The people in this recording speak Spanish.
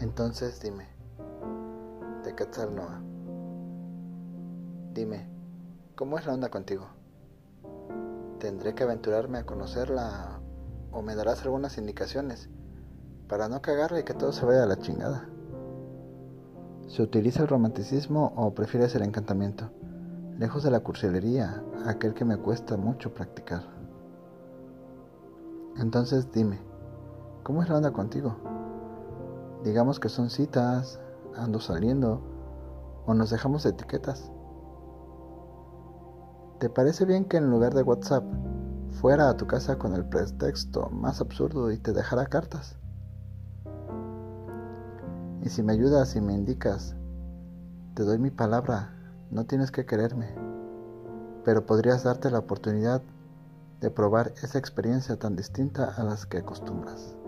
Entonces dime, de Quetzalnoa, dime, ¿cómo es la onda contigo? ¿Tendré que aventurarme a conocerla o me darás algunas indicaciones para no cagarle y que todo se vaya a la chingada? ¿Se utiliza el romanticismo o prefieres el encantamiento? Lejos de la cursilería, aquel que me cuesta mucho practicar. Entonces dime, ¿cómo es la onda contigo? Digamos que son citas, ando saliendo, o nos dejamos etiquetas. ¿Te parece bien que en lugar de WhatsApp fuera a tu casa con el pretexto más absurdo y te dejara cartas? Y si me ayudas y me indicas, te doy mi palabra, no tienes que quererme, pero podrías darte la oportunidad de probar esa experiencia tan distinta a las que acostumbras.